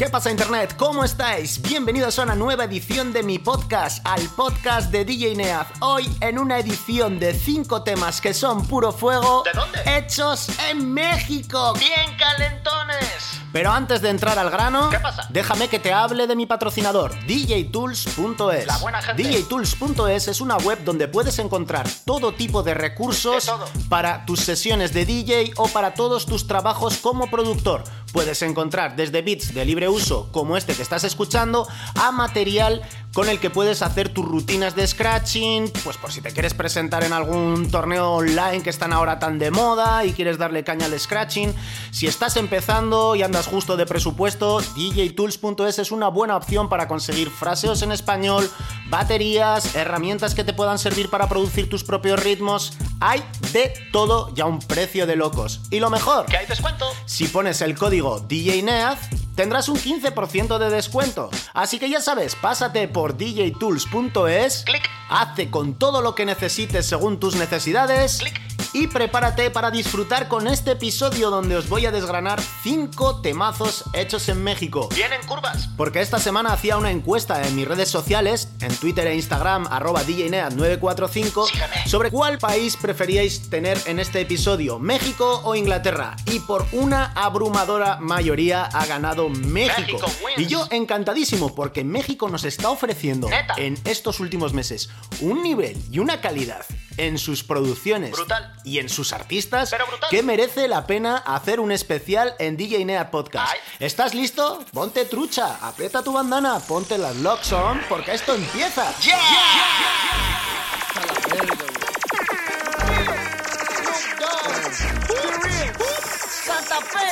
¿Qué pasa Internet? ¿Cómo estáis? Bienvenidos a una nueva edición de mi podcast, al podcast de DJ Neaz. Hoy en una edición de 5 temas que son puro fuego. ¿De dónde? Hechos en México. Bien calentones. Pero antes de entrar al grano, ¿Qué pasa? déjame que te hable de mi patrocinador, djtools.es. La buena gente. djtools.es es una web donde puedes encontrar todo tipo de recursos De para tus sesiones de DJ o para todos tus trabajos como productor. Puedes encontrar desde beats de libre uso, como este que estás escuchando, a material con el que puedes hacer tus rutinas de scratching, pues por si te quieres presentar en algún torneo online que están ahora tan de moda y quieres darle caña al scratching. Si estás empezando y andas justo de presupuesto, djtools.es es una buena opción para conseguir fraseos en español, baterías, herramientas que te puedan servir para producir tus propios ritmos. Hay de todo y a un precio de locos. Y lo mejor, ¿Que hay descuento? si pones el código DJNEAZ, tendrás un 15% de descuento. Así que ya sabes, pásate por djtools.es, Clic. hazte con todo lo que necesites según tus necesidades Clic. Y prepárate para disfrutar con este episodio donde os voy a desgranar 5 temazos hechos en México. Vienen curvas. Porque esta semana hacía una encuesta en mis redes sociales, en Twitter e Instagram, arroba DJNEAD945, Sígueme. sobre cuál país preferíais tener en este episodio, México o Inglaterra. Y por una abrumadora mayoría ha ganado México. Y yo encantadísimo porque México nos está ofreciendo Neta. en estos últimos meses un nivel y una calidad en sus producciones Brutal. y en sus artistas que merece la pena hacer un especial en DJ Neat Podcast. Ay. ¿Estás listo? Ponte trucha, aprieta tu bandana, ponte las locks on, porque esto empieza.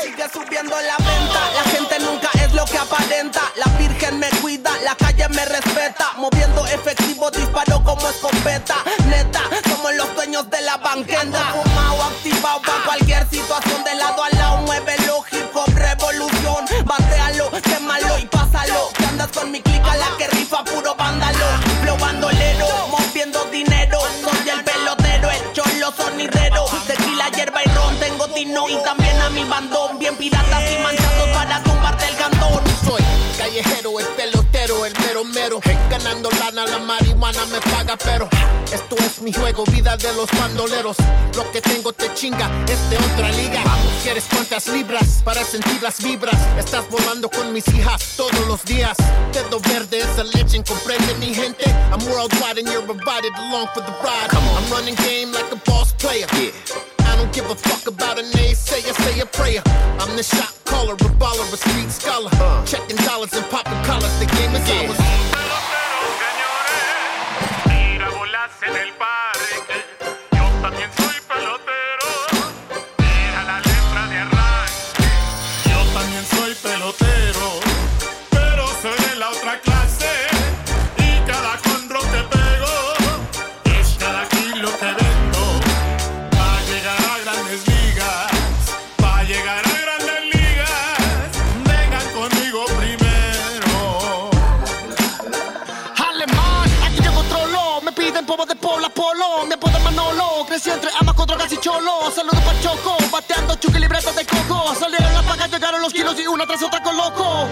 Sigue subiendo la venta. La gente nunca es lo que aparenta. La virgen me cuida, la calle me respeta. Moviendo efectivo, disparo como escopeta. Neta, somos los dueños de la banqueta. Fumado, activado para cualquier situación. De lado a lado, muévelo, hip hop, revolución. Batealo, quémalo y pásalo. Que andas con mi clica, la que rifa puro vándalo. Flow bandolero, moviendo dinero. Soy el pelotero, el cholo sonidero. Tequila, hierba y ron, tengo tino y también mi bandón. Bien piratas y manchados para tumbarte el cantón. Soy callejero, el pelotero, el mero mero. Ganando lana, la marihuana me paga, pero esto es mi juego, vida de los bandoleros. Lo que tengo te chinga, es de otra liga. ¿Quieres cuántas libras para sentir las vibras? Estás volando con mis hijas todos los días. Dedo verde es a legend, comprende mi gente. I'm worldwide and you're invited along for the ride. I'm running game like a boss player. Give a fuck about a naysayer, say a prayer. I'm the shot caller, a baller, a street scholar. Uh. Checking dollars and popping collars, the game is ours. Saludos pa' Choco. Bateando chuque libretas de coco. Salieron las pagas, llegaron los kilos y una tras otra con loco.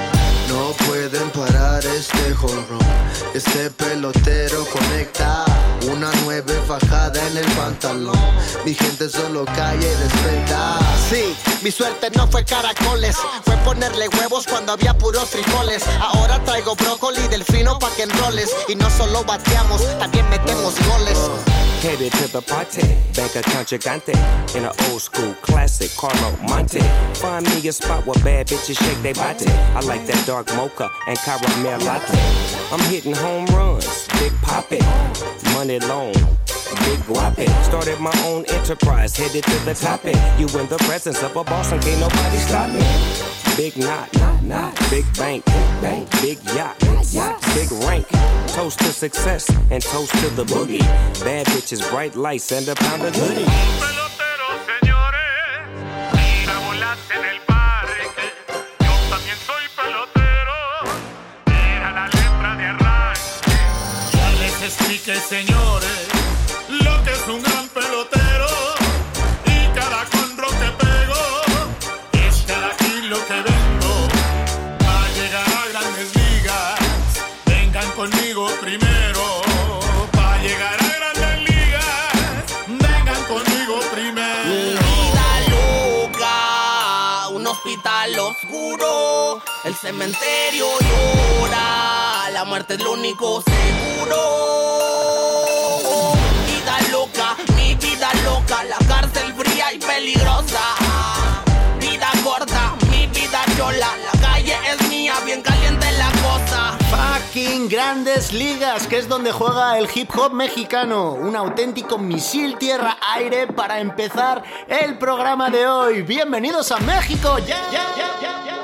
No pueden parar este jorro. Este pelotero conecta una nueve fajada en el pantalón. Mi gente solo calla y respeta. Sí, mi suerte no fue caracoles, fue ponerle huevos cuando había puros frijoles. Ahora traigo brócoli del fino pa' que enroles. Y no solo bateamos, también metemos goles. Headed to the party, back bank account gigante in an old school classic Carlo Monte. Find me a spot where bad bitches shake their body. I like that dark mocha and caramel latte. I'm hitting home runs, big poppin', money long. Big guapi, started my own enterprise, headed to the top. It. You in the presence of a boss and can't nobody stop me. Big knot, knot, knot, big bank, bank, big yacht, yacht, big rank. Toast to success and toast to the boogie. Bad bitches, bright lights, and a pound of. Peloteros, señores, Un gran pelotero y cada conro que pego, es de aquí lo que vengo. Para llegar a grandes ligas, vengan conmigo primero. Para llegar a grandes ligas, vengan conmigo primero. Vida loca, un hospital oscuro, el cementerio llora. La muerte es lo único seguro. Vida loca, la cárcel fría y peligrosa. Vida corta, mi vida chola, la calle es mía, bien caliente la cosa. Fucking Grandes Ligas, que es donde juega el hip hop mexicano. Un auténtico misil tierra-aire para empezar el programa de hoy. Bienvenidos a México. Ya, ya, ya, ya, ya.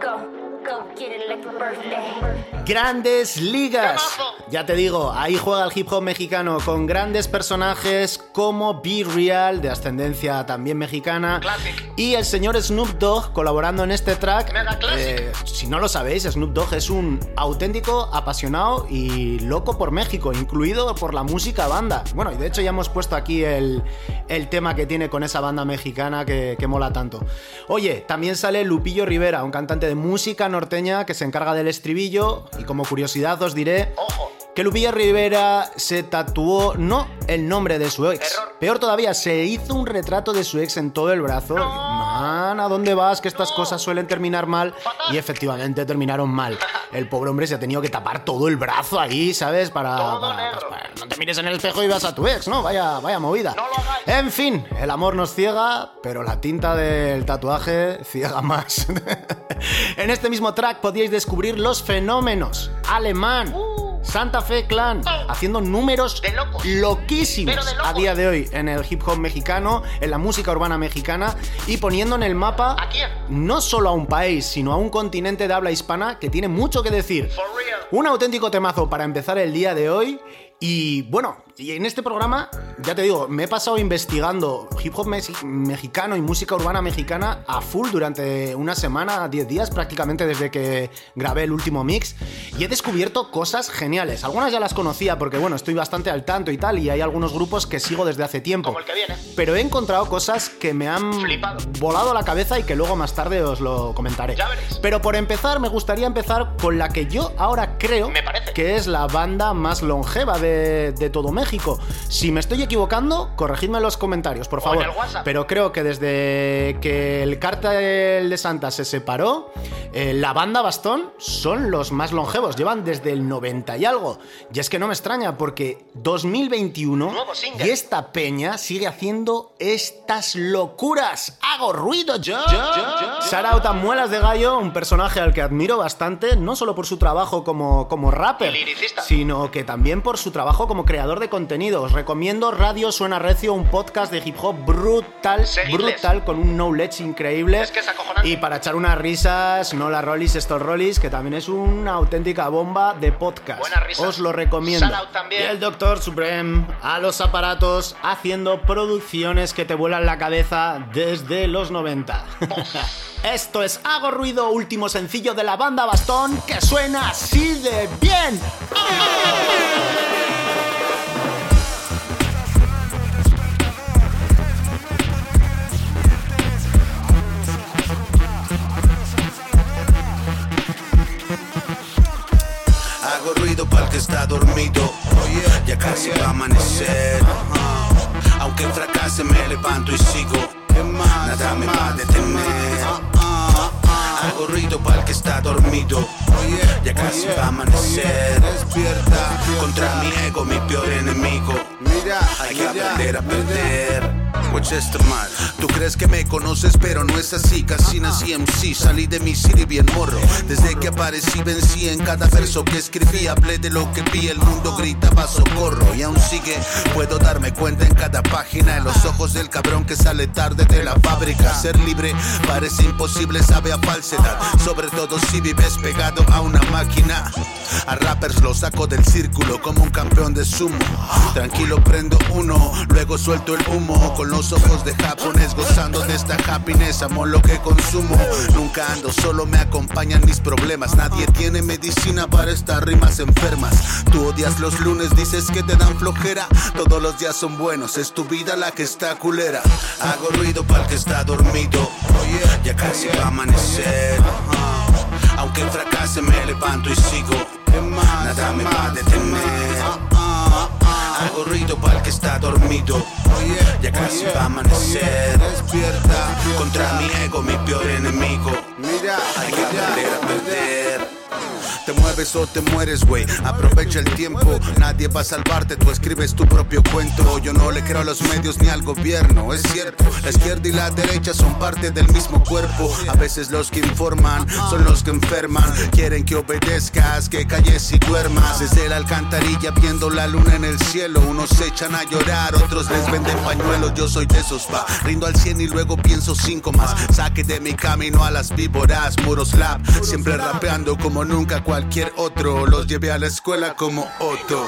Go, go, get it like a birthday. Grandes ligas. Ya te digo, ahí juega el hip hop mexicano con grandes personajes como Be Real, de ascendencia también mexicana. Classic. Y el señor Snoop Dogg colaborando en este track. Mega. Eh, si no lo sabéis, Snoop Dogg es un auténtico apasionado y loco por México, incluido por la música banda. Bueno, y de hecho ya hemos puesto aquí el, el tema que tiene con esa banda mexicana que, que mola tanto. Oye, también sale Lupillo Rivera, un cantante de música norteña que se encarga del estribillo. Y como curiosidad os diré Ojo. que Lupillo Rivera se tatuó no el nombre de su ex. Error. Peor todavía, se hizo un retrato de su ex en todo el brazo. ¿A dónde vas? Que estas cosas suelen terminar mal. Y efectivamente terminaron mal. El pobre hombre se ha tenido que tapar todo el brazo ahí, ¿sabes? Para, para- negro. pues, para- no te mires en el espejo y vas a tu ex, ¿no? Vaya, vaya movida. En fin, el amor nos ciega, pero la tinta del tatuaje ciega más. en este mismo track podíais descubrir los fenómenos. Alemán. Santa Fe Clan, haciendo números De locos. loquísimos Pero de locos. a día de hoy en el hip hop mexicano, en la música urbana mexicana y poniendo en el mapa ¿A quién? no solo a un país, sino a un continente de habla hispana que tiene mucho que decir. Un auténtico temazo para empezar el día de hoy. Y bueno, y en este programa, ya te digo, me he pasado investigando hip hop mexi- mexicano y música urbana mexicana a full durante una semana, 10 días prácticamente desde que grabé el último mix. Y he descubierto cosas geniales. Algunas ya las conocía porque, bueno, estoy bastante al tanto y tal. Y hay algunos grupos que sigo desde hace tiempo. Como el que viene. Pero he encontrado cosas que me han Flipado. volado la cabeza y que luego más tarde os lo comentaré. Ya veréis. Pero por empezar, me gustaría empezar con la que yo ahora creo Me parece. que es la banda más longeva de, de todo México. Si me estoy equivocando, corregidme en los comentarios, por favor. Pero creo que desde que el cártel de Santa se separó, eh, la banda Bastón son los más longevos. Llevan desde el 90 y algo. Y es que no me extraña, porque 2021 Nuevo single. y esta peña sigue haciendo estas locuras. ¡Hago ruido yo! Shout a Muelas de Gallo, un personaje al que admiro bastante, no solo por su trabajo como, como rapper, sino que también por su trabajo como creador de contenido. Os recomiendo Radio Suena Recio, un podcast de hip hop brutal, Seguidles. brutal, con un knowledge increíble. Es que es acojonante. Y para echar unas risas, no la Rollis, estos Rollis, que también es una auténtica bomba de podcast. Buenas risas. Os lo recomiendo. Shout out también. Y el Doctor Supreme a los aparatos haciendo producciones que te vuelan la cabeza desde los 90. Esto es Hago Ruido, último sencillo de la banda Bastón que suena así de bien. Hago que está dormido. Ya casi va a amanecer. Aunque fracase, me levanto y sigo. Nada me va a detener. Hago ruido para el que está dormido. Ya casi va a amanecer. Despierta contra mi ego, mi peor enemigo. Hay que aprender a perder. Mal. Tú crees que me conoces, pero no es así. Casi nací MC, salí de mi city bien morro. Desde que aparecí, vencí en cada verso que escribí. Hablé de lo que vi, el mundo gritaba socorro. Y aún sigue, puedo darme cuenta en cada página. En los ojos del cabrón que sale tarde de la fábrica. Ser libre parece imposible, sabe a falsedad. Sobre todo si vives pegado a una máquina. A rappers los saco del círculo como un campeón de sumo. Tranquilo prendo uno, luego suelto el humo. Con los ojos de japonés gozando de esta happiness. Amo lo que consumo. Nunca ando solo, me acompañan mis problemas. Nadie tiene medicina para estas rimas enfermas. Tú odias los lunes, dices que te dan flojera. Todos los días son buenos, es tu vida la que está culera. Hago ruido para el que está dormido. Ya casi va a amanecer. Aunque fracase, me levanto y sigo. Nada me va que está dormido. Ya casi va a amanecer. Despierta. Contra mi ego, mi peor enemigo. Mira, Hay que aprender a perder. Mueves o te mueres, güey. Aprovecha el tiempo. Nadie va a salvarte. Tú escribes tu propio cuento. Yo no le creo a los medios ni al gobierno. Es cierto, la izquierda y la derecha son parte del mismo cuerpo. A veces los que informan son los que enferman. Quieren que obedezcas, que calles y duermas. Desde la alcantarilla viendo la luna en el cielo. Unos se echan a llorar, otros les venden pañuelos. Yo soy de esos, va. Rindo al 100 y luego pienso cinco más. Saque de mi camino a las víboras. Muros lab, siempre rapeando como nunca cualquier otro. Los llevé a la escuela como Otto.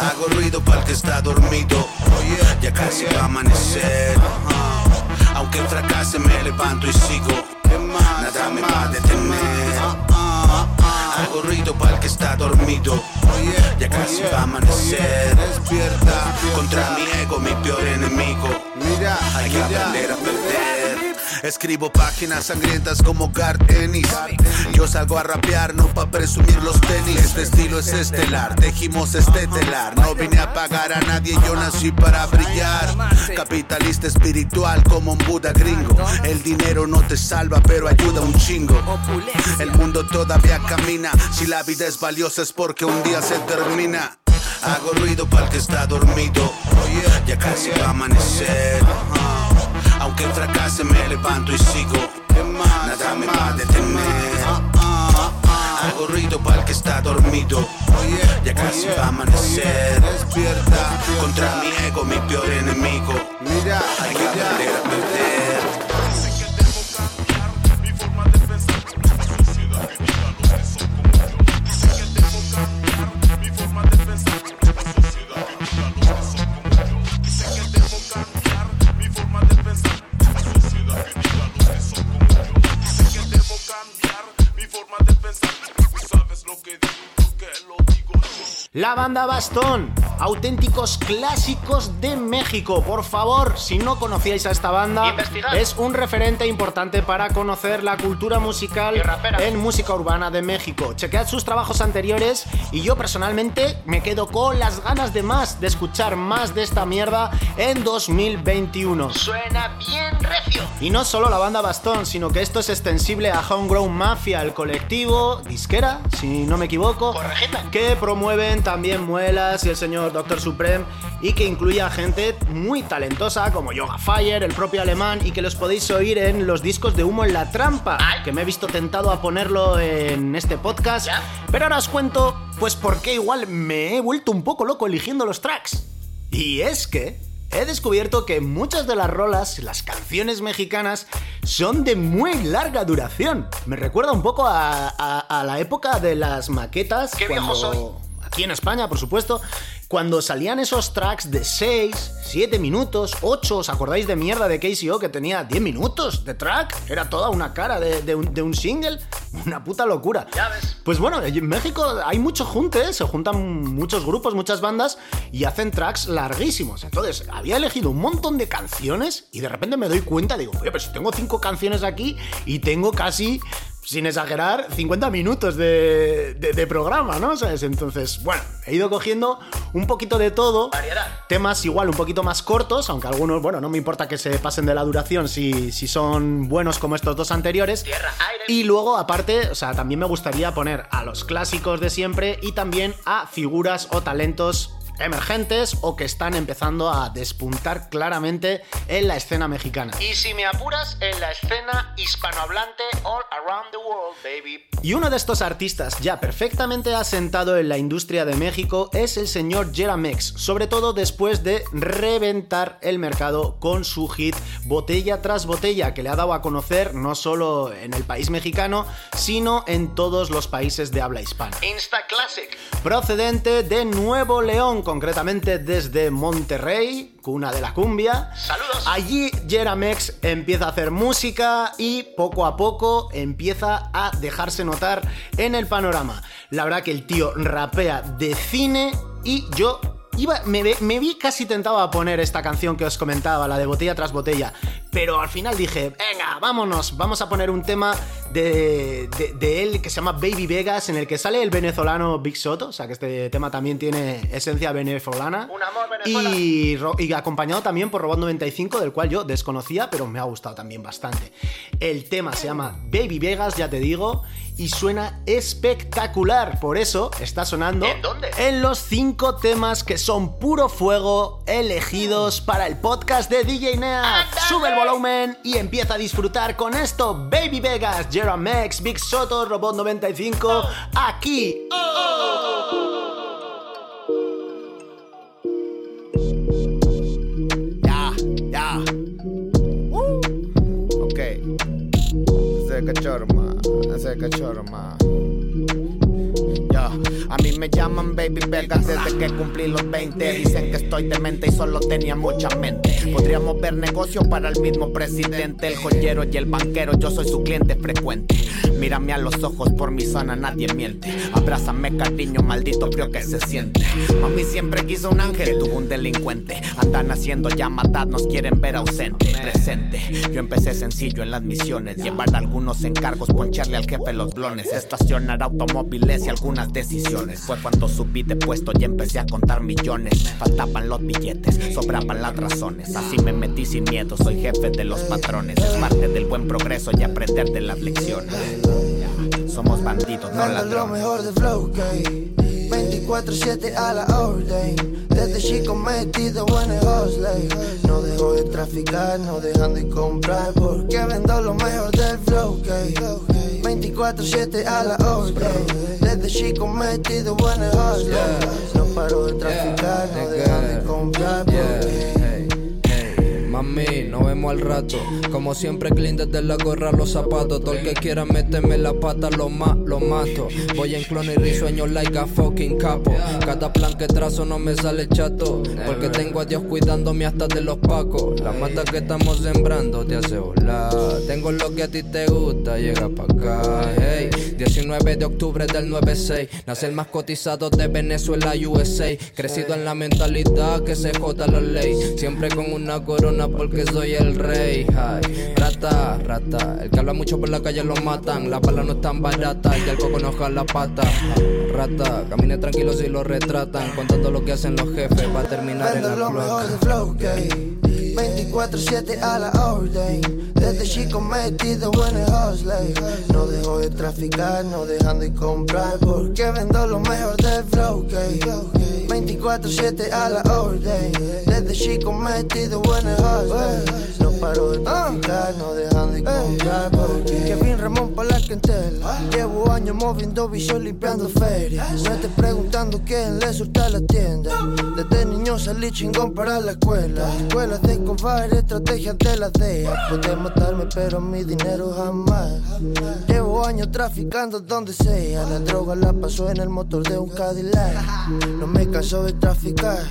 Hago ruido para el que está dormido. Ya casi va a amanecer. Aunque fracase, me levanto y sigo. Nada me va a detener. Hago ruido para el que está dormido. Ya casi va a amanecer. Despierta. Contra mi ego, mi peor enemigo. Mira, Hay que aprender a perder. Escribo páginas sangrientas como Garth Ennis. Yo salgo a rapear, no pa' presumir los tenis. Este estilo es estelar, tejimos este telar. No vine a pagar a nadie, yo nací para brillar. Capitalista espiritual como un Buda gringo. El dinero no te salva, pero ayuda un chingo. El mundo todavía camina. Si la vida es valiosa es porque un día se termina. Hago ruido para el que está dormido. Ya casi va a amanecer. Aunque fracase, me levanto y sigo. Nada me va a detener. Hago ruido para el que está dormido. Ya casi va a amanecer. Despierta. Contra mi ego, mi peor enemigo. Mira, Hay que aprender a perder. La banda Bastón, auténticos clásicos de México. Por favor, si no conocíais a esta banda, Investigad. es un referente importante para conocer la cultura musical en música urbana de México. Chequead sus trabajos anteriores y yo personalmente me quedo con las ganas de más, de escuchar más de esta mierda en 2021. Suena bien recio. Y no solo la banda Bastón, sino que esto es extensible a Homegrown Mafia, el colectivo disquera, si no me equivoco, Corregidme. que promueven también Muelas y el señor Dr. Supreme y que incluye a gente muy talentosa como Yoga Fire, el propio alemán y que los podéis oír en los discos de Humo en la Trampa, que me he visto tentado a ponerlo en este podcast, pero ahora os cuento pues por qué igual me he vuelto un poco loco eligiendo los tracks. Y es que he descubierto que muchas de las rolas, las canciones mexicanas, son de muy larga duración. Me recuerda un poco a, a- a la época de las maquetas. Qué viejo soy. Aquí en España, por supuesto. Cuando salían esos tracks de 6, 7 minutos, 8, ¿os acordáis de mierda de KCO que tenía 10 minutos de track? Era toda una cara de, de un, de un single. Una puta locura. Ya ves. Pues bueno, en México hay mucho junte, se juntan muchos grupos, muchas bandas y hacen tracks larguísimos. Entonces, había elegido un montón de canciones y de repente me doy cuenta, digo, oye, pero si tengo cinco canciones aquí y tengo casi, sin exagerar, 50 minutos de, de- de programa, ¿no? ¿Sabes? Entonces, bueno, he ido cogiendo un poquito de todo. Variedad. Temas igual un poquito más cortos, aunque algunos, bueno, no me importa que se pasen de la duración si, si son buenos como estos dos anteriores. Tierra, aire. Y luego, aparte, o sea, también me gustaría poner a los clásicos de siempre y también a figuras o talentos emergentes o que están empezando a despuntar claramente en la escena mexicana. Y si me apuras, en la escena hispanohablante all around the world, baby. Y uno de estos artistas ya perfectamente asentado en la industria de México es el señor Jeramex, sobre todo después de reventar el mercado con su hit Botella tras Botella, que le ha dado a conocer no solo en el país mexicano, sino en todos los países de habla hispana. Insta Classic. Procedente de Nuevo León, concretamente desde Monterrey, cuna de la cumbia. Saludos. Allí Jeramex empieza a hacer música y poco a poco empieza a dejarse notar en el panorama. La verdad que el tío rapea de cine y yo iba, me, vi casi tentado a poner esta canción que os comentaba, la de botella tras botella, pero al final dije, venga, vámonos, vamos a poner un tema de, de- de él que se llama Baby Vegas, en el que sale el venezolano Big Soto, o sea que este tema también tiene esencia venezolana. Un amor, Venezuela. Y acompañado también por Robot 95, del cual yo desconocía, pero me ha gustado también bastante. El tema se llama Baby Vegas, ya te digo, y suena espectacular. Por eso está sonando ¿En dónde? en los cinco temas que son puro fuego elegidos para el podcast de DJ Nea. Sube el volumen y empieza a disfrutar con esto. Baby Vegas, Jerome Max, Big Soto, Robot 95, aquí. Ya, ya. Woo. Ok. Ese cachorro más, ese a mí me llaman Baby Vegas desde que cumplí los 20. Dicen que estoy demente y solo tenía mucha mente. Podríamos ver negocio para el mismo presidente, el joyero y el banquero. Yo soy su cliente frecuente. Mírame a los ojos, por mi zona nadie miente. Abrázame, cariño, maldito frío que se siente. Mami siempre quiso un ángel, tuvo un delincuente. Andan haciendo llamadas, nos quieren ver ausente, presente. Yo empecé sencillo en las misiones, llevar algunos encargos, poncharle al jefe los blones, estacionar automóviles algunas decisiones. Fue cuando subí de puesto y empecé a contar millones. Faltaban los billetes, sobraban las razones. Así me metí sin miedo, soy jefe de los patrones. Es parte del buen progreso y aprender de las lecciones. Somos bandidos, no ladrones. mejor de Flow. 24-7 a la orden. Desde chico metido en el hustle. No dejo de traficar, no dejando de comprar. Porque vendo lo mejor del Flow, gay. 24-7 a la orden. Desde chico metido en el hustle. No paro de traficar, no dejando de comprar. Porque Mami, nos vemos al rato. Como siempre, clean desde la gorra los zapatos. Todo el que quiera meterme la pata, lo, ma lo mato. Voy en clon y risueño like a fucking capo. Cada plan que trazo no me sale chato. Porque tengo a Dios cuidándome hasta de los pacos. La mata que estamos sembrando te hace volar. Tengo lo que a ti te gusta, llega pa' acá. Hey, 19 de octubre del 96. Nace el más cotizado de Venezuela, USA. Crecido en la mentalidad que se joda la ley. Siempre con una corona porque soy el rey. Ay, rata, rata. El que habla mucho por la calle lo matan. Las balas no están baratas y el coco no jala la pata. Rata, camine tranquilo si lo retratan. Contando lo que hacen los jefes va a terminar en Vendo la lo mejor de Flow, gay. 24-7 a la orden. Desde chico metido en el hustle. No dejo de traficar, no dejando de comprar. Porque vendo lo mejor del Flow, gay. 24-7 a la orden. Desde chico metido en el hustle. No paro de traficar, no dejando de comprar. Kevin Ramón pa' la clientela. Llevo años moviendo vicio, limpiando ferias. No estés preguntando quién le surta la tienda. Desde niño salí chingón para la escuela. Escuelas de cobar, estrategias de la DEA. Puedes matarme, pero mi dinero jamás. Llevo años traficando donde sea. La droga la paso en el motor de un Cadillac. No me canso de traficar.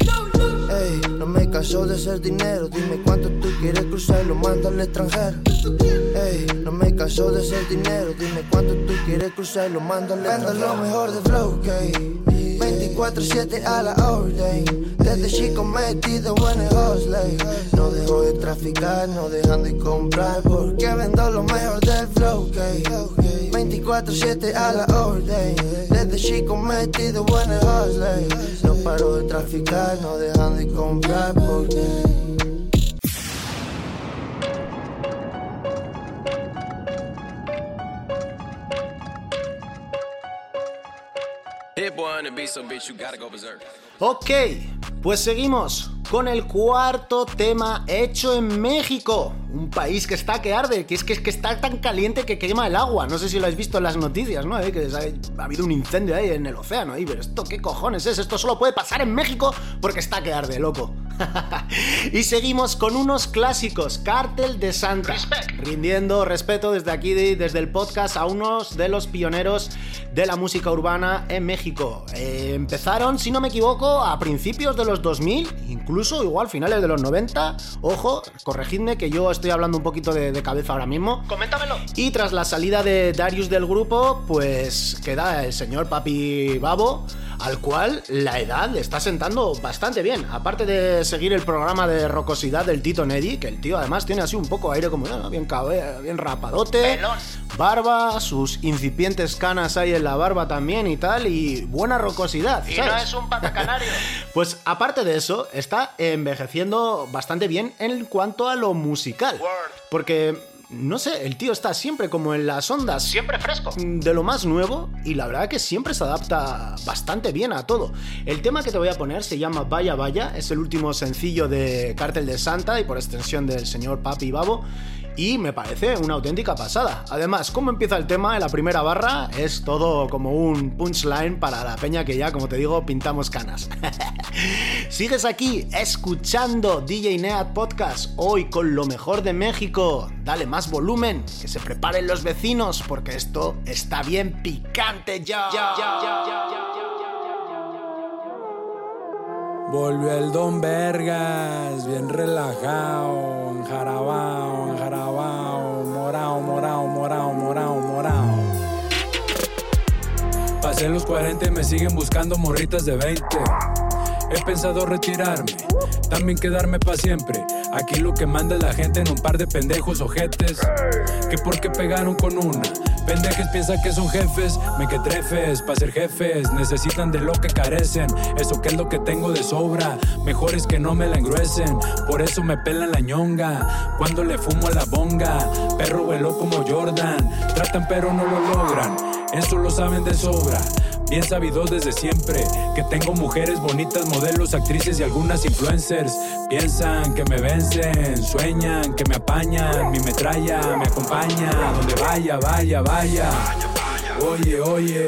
Ey, no me canso de hacer dinero. Dime cuánto tú quieres cruzar y lo mando al extranjero. Ey, no me canso de hacer dinero. Dime cuánto tú quieres cruzar y lo mando al extranjero. lo mejor de Flow, gay. 24-7 a la orden. Desde chico metido en el hustle. No dejo de traficar, no dejando de comprar. Porque vendo lo mejor del flow, gay. 24-7 a la orden. Desde chico metido en el hustle. No paro de traficar, no dejando de comprar. Porque. Ok, pues seguimos con el cuarto tema hecho en México. Un país que está que arde, que es que, es que está tan caliente que quema el agua. No sé si lo habéis visto en las noticias, ¿no? Eh, Que ha, ha habido un incendio ahí en el océano. ahí, pero esto, ¿qué cojones es? Esto solo puede pasar en México porque está que arde, loco. y seguimos con unos clásicos. Cártel de Santa. Rindiendo respeto desde aquí, de- desde el podcast, a unos de los pioneros de la música urbana en México. Eh, empezaron, si no me equivoco, a principios de los 2000, incluso igual finales de los 90. Ojo, corregidme que yo estoy hablando un poquito de, de cabeza ahora mismo. Coméntamelo. Y tras la salida de Darius del grupo, pues queda el señor Papi Babo, al cual la edad le está sentando bastante bien. Aparte de seguir el programa de rocosidad del Tito Neddy, que el tío además tiene así un poco aire como ah, bien cabe, bien rapadote. barba, sus incipientes canas ahí en la barba también y tal, y buena rocosidad. Y no es un pata canario. Pues aparte de eso, está envejeciendo bastante bien en cuanto a lo musical. Porque, no sé, el tío está siempre como en las ondas. Siempre fresco. De lo más nuevo y la verdad que siempre se adapta bastante bien a todo. El tema que te voy a poner se llama Vaya Vaya, es el último sencillo de Cártel de Santa y por extensión del señor Papi Babo y me parece una auténtica pasada. Además, cómo empieza el tema en la primera barra es todo como un punchline para la peña que ya, como te digo, pintamos canas. Sigues aquí escuchando DJ Neat Podcast hoy con lo mejor de México. Dale más volumen, que se preparen los vecinos porque esto está bien picante ya. Volvió el Don Vergas, bien relajado, enjarabao, morao, morao, morao. Pasé los 40 y me siguen buscando morritas de 20. He pensado retirarme, también quedarme pa' siempre. Aquí lo que manda la gente en un par de pendejos ojetes. Que porque pegaron con una. Pendejes piensan que son jefes, me que trefes, pa' ser jefes, necesitan de lo que carecen, eso que es lo que tengo de sobra, mejor es que no me la engruesen, por eso me pelan la ñonga, cuando le fumo a la bonga, perro veló como Jordan, tratan pero no lo logran, eso lo saben de sobra. Bien sabido desde siempre que tengo mujeres bonitas, modelos, actrices y algunas influencers. Piensan que me vencen, sueñan que me apañan, mi metralla me acompaña donde vaya, vaya, vaya. Oye, oye,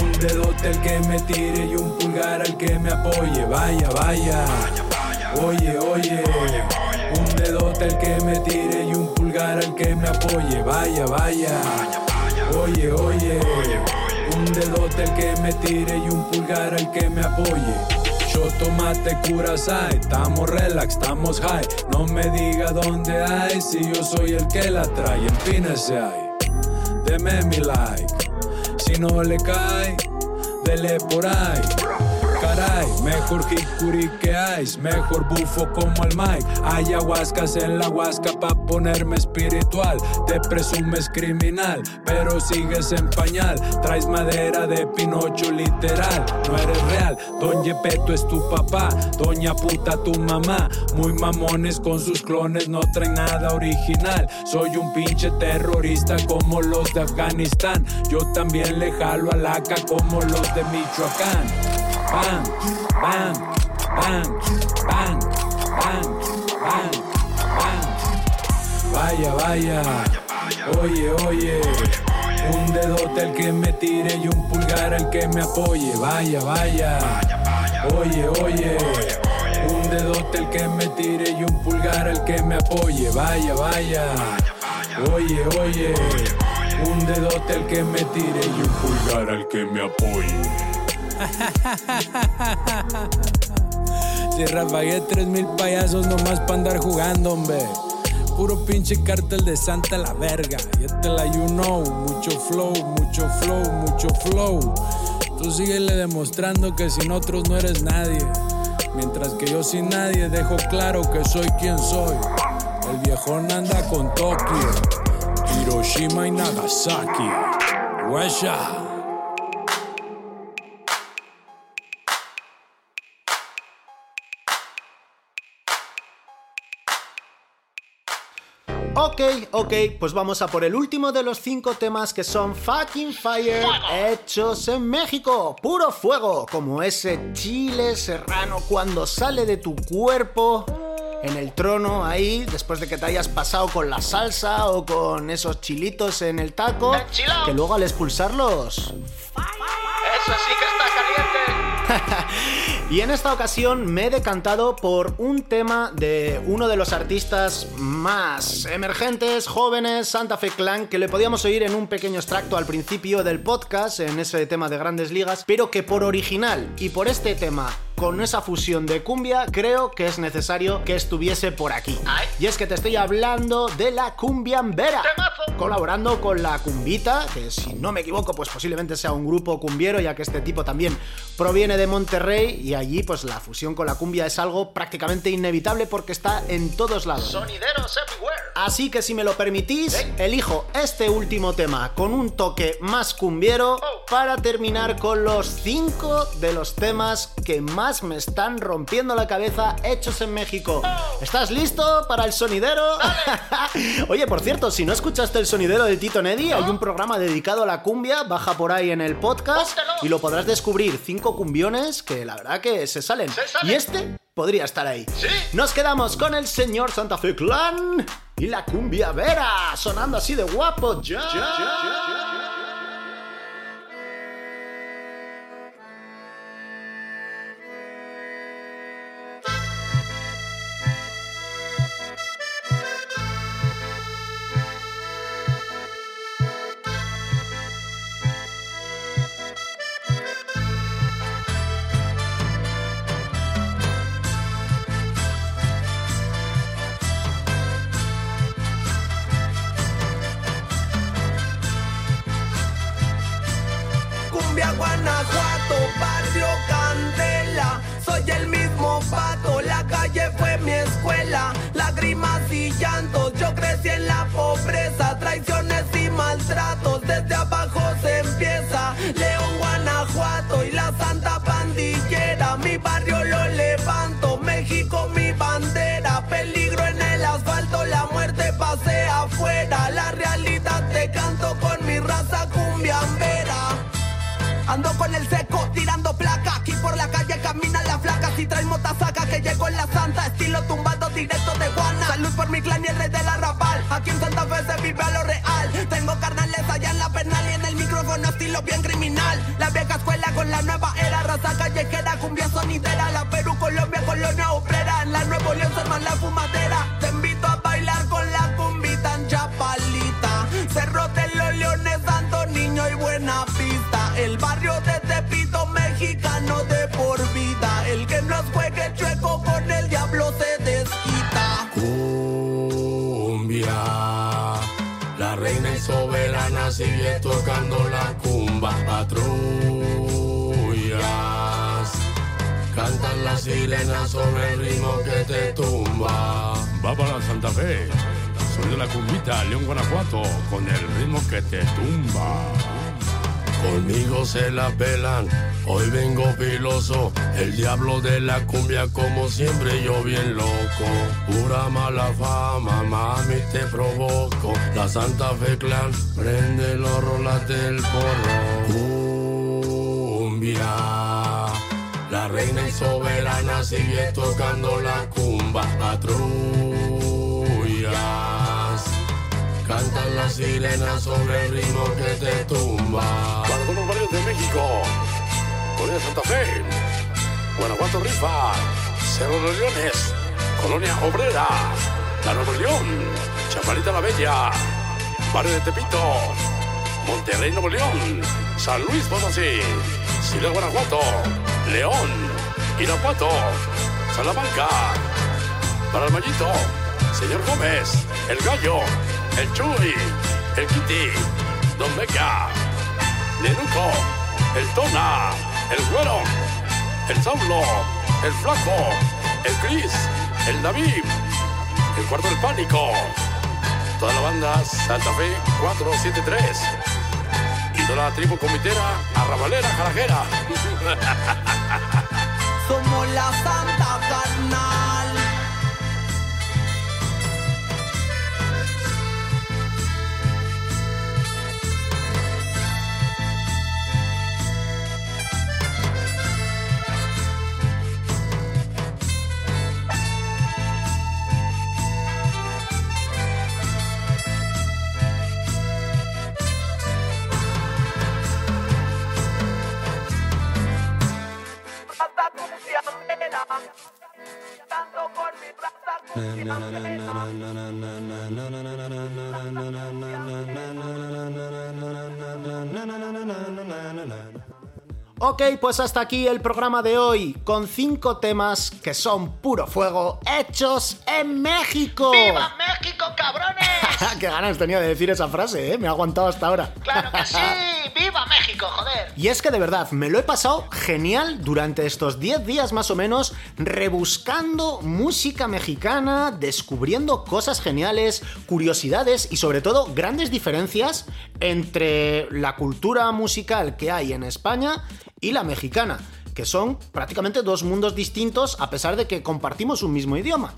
un dedote al que me tire y un pulgar al que me apoye, vaya, vaya. Oye, oye, un dedote al que me tire y un pulgar al que me apoye, vaya, vaya. Oye, oye, un dedote al que me tire y un pulgar al que me apoye. Yo tomate curasai, estamos relax, estamos high. No me diga dónde hay, si yo soy el que la trae. Empínese ahí, deme mi like. Si no le cae, dele por ahí. Mejor jicuri que ice, mejor bufo como el Mike. Ayahuascas en la huasca pa' ponerme espiritual. Te presumes criminal, pero sigues en pañal. Traes madera de Pinocho literal, no eres real. Don Yepeto es tu papá, Doña puta tu mamá. Muy mamones con sus clones, no traen nada original. Soy un pinche terrorista como los de Afganistán. Yo también le jalo a laca como los de Michoacán. Vaya, vaya, oye, oye. Un dedote al que me tire y un pulgar al que me apoye. Vaya, vaya, oye, oye. Un dedote al que me tire y un pulgar al que me apoye. Vaya, vaya, oye, oye. Un dedote al que me tire y un pulgar al que me apoye. Si rafagué tres payasos nomás pa' andar jugando, hombre. Puro pinche cartel de Santa la verga. Ya te la you know. Mucho flow, mucho flow, mucho flow. Tú síguele demostrando que sin otros no eres nadie. Mientras que yo sin nadie dejo claro que soy quien soy. El viejón anda con Tokio, Hiroshima y Nagasaki. Guasha. Ok, ok, pues vamos a por el último de los cinco temas que son Fucking Fire hechos en México. Puro fuego, como ese chile serrano cuando sale de tu cuerpo en el trono ahí, después de que te hayas pasado con la salsa o con esos chilitos en el taco, que luego al expulsarlos Eso sí que está caliente. y en esta ocasión me he decantado por un tema de uno de los artistas más emergentes, jóvenes, Santa Fe Clan, que le podíamos oír en un pequeño extracto al principio del podcast, en ese tema de grandes ligas, pero que por original y por este tema con esa fusión de cumbia, creo que es necesario que estuviese por aquí. Y es que te estoy hablando de la cumbiambera. Colaborando con la Cumbita, que si no me equivoco, pues posiblemente sea un grupo cumbiero, ya que este tipo también proviene de Monterrey y allí pues la fusión con la cumbia es algo prácticamente inevitable porque está en todos lados. Sonideros everywhere. Así que si me lo permitís, elijo este último tema con un toque más cumbiero para terminar con los 5 de los temas que más me están rompiendo la cabeza hechos en México. ¿Estás listo para el sonidero? Oye, por cierto, si no escuchaste el sonidero de Tito Neddy, hay un programa dedicado a la cumbia, baja por ahí en el podcast y lo podrás descubrir. Cinco cumbiones que la verdad que se salen. Y este podría estar ahí. Nos quedamos con el señor Santa Fe Clan y la cumbia Vera, sonando así de guapo. Ya, Cumbia Ando con el seco, tirando placa. Aquí por la calle caminan las flacas. Y traes motasaca que llegó en la santa. Estilo tumbado directo de Guana. Salud por mi clan y el rey del arrabal. Aquí en Santa Fe se vive a lo real. Tengo carnales allá en la pernal y en el micrófono estilo bien criminal. La vieja escuela con la nueva era. Raza callejera, cumbia sonidera. La Perú, Colombia, colonia obrera. En la Nuevo León se la fumadera. Mexicano de por vida. El que nos juegue chueco con el diablo se desquita. Cumbia, la reina y soberana sigue tocando la cumba. Patrullas, cantan las sirenas sobre el ritmo que te tumba. Va para Santa Fe. Soy de la cumbita, León, Guanajuato, con el ritmo que te tumba. Conmigo se la pelan, hoy vengo filoso. El diablo de la cumbia, como siempre, yo bien loco. Pura mala fama, mami, te provoco. La Santa Fe Clan, prende los rolas del porro. Cumbia, la reina y soberana sigue tocando la cumba. Patrullas. Cantan las sirenas sobre el ritmo que te tumba. Todos los de México, Colonia Santa Fe, Guanajuato Rifa, Cerro de Leones, Colonia Obrera, La Nueva León, Chaparita la Bella, Barrio de Tepito, Monterrey Nuevo León, San Luis Potosí, Ciudad Guanajuato, León, Irapuato, Salamanca, para el Señor Gómez, El Gallo, El Chuy, El Kitty, Don Beca, Nenuco, El Tona, El Güero, El Saulo, El Flaco, El Cris, El David, El Cuarto del Pánico, toda la banda Santa Fe 473 y toda la tribu comitera arrabalera jarajera. Somos la Ok, pues hasta aquí el programa de hoy, con cinco temas que son puro fuego, hechos en México. ¡Viva México, cabrones! ¡Qué ganas tenía de decir esa frase, eh! Me ha aguantado hasta ahora. ¡Claro que sí! ¡Viva México, joder! Y es que de verdad, me lo he pasado genial durante estos 10 días más o menos, rebuscando música mexicana, descubriendo cosas geniales, curiosidades y sobre todo grandes diferencias entre la cultura musical que hay en España y la mexicana que son prácticamente dos mundos distintos a pesar de que compartimos un mismo idioma.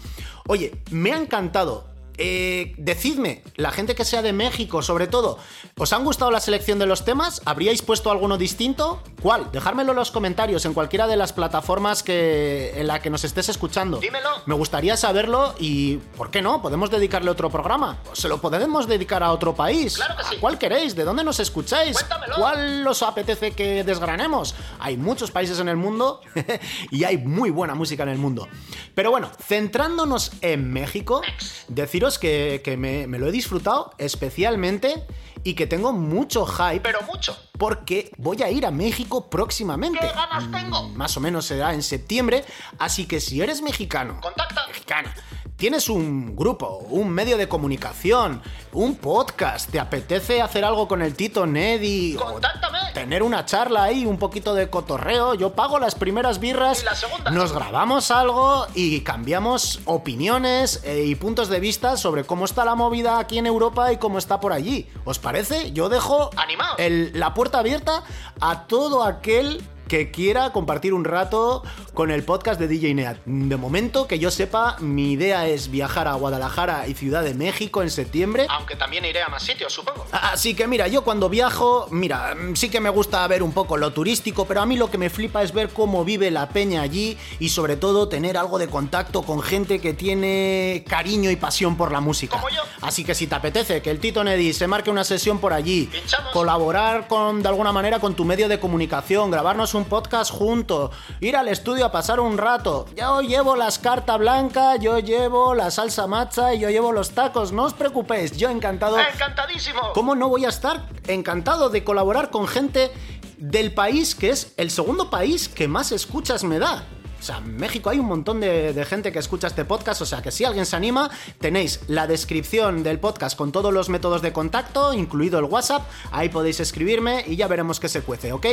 Oye, me ha encantado eh, decidme, la gente que sea de México, sobre todo, ¿os han gustado la selección de los temas? ¿Habríais puesto alguno distinto? ¿Cuál? Dejármelo en los comentarios en cualquiera de las plataformas que, en la que nos estés escuchando. Dímelo. Me gustaría saberlo y, ¿por qué no? Podemos dedicarle otro programa. Se lo podemos dedicar a otro país. Claro que sí. ¿A cuál queréis? ¿De dónde nos escucháis? Cuéntamelo. ¿Cuál os apetece que desgranemos? Hay muchos países en el mundo y hay muy buena música en el mundo. Pero bueno, centrándonos en México, deciros que, que me, me lo he disfrutado especialmente y que tengo mucho hype. Pero mucho. Porque voy a ir a México próximamente. ¿Qué ganas tengo? Más o menos será en septiembre. Así que si eres mexicano, Contacta. mexicana, tienes un grupo, un medio de comunicación, un podcast, te apetece hacer algo con el Tito Neddy, o Contáctame. tener una charla ahí, un poquito de cotorreo, yo pago las primeras birras, la segunda. nos grabamos algo y cambiamos opiniones eh, y puntos de vista sobre cómo está la movida aquí en Europa y cómo está por allí. ¿Os parece? Yo dejo el- la puerta abierta a todo aquel que quiera compartir un rato con el podcast de DJ Neat. De momento, que yo sepa, mi idea es viajar a Guadalajara y Ciudad de México en septiembre. Aunque también iré a más sitios, supongo. Así que mira, yo cuando viajo, mira, sí que me gusta ver un poco lo turístico, pero a mí lo que me flipa es ver cómo vive la peña allí y sobre todo tener algo de contacto con gente que tiene cariño y pasión por la música. Como yo. Así que si te apetece que el Tito Neddy se marque una sesión por allí, Pinchamos. colaborar con de alguna manera con tu medio de comunicación, grabarnos un podcast junto, ir al estudio a pasar un rato. Yo llevo las cartas blancas, yo llevo la salsa macha y yo llevo los tacos, no os preocupéis, yo encantado ¡Encantadísimo! ¿Cómo no voy a estar encantado de colaborar con gente del país que es el segundo país que más escuchas me da? O sea, en México hay un montón de, de gente que escucha este podcast, o sea que si alguien se anima, tenéis la descripción del podcast con todos los métodos de contacto, incluido el WhatsApp, ahí podéis escribirme y ya veremos qué se cuece, ¿ok?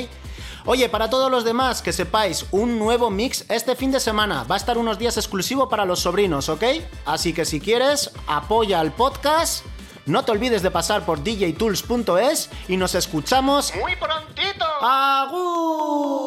Oye, para todos los demás, que sepáis, un nuevo mix este fin de semana, va a estar unos días exclusivo para los sobrinos, ¿ok? Así que si quieres, apoya al podcast. No te olvides de pasar por djtools.es y nos escuchamos. ¡Muy prontito! ¡Agur!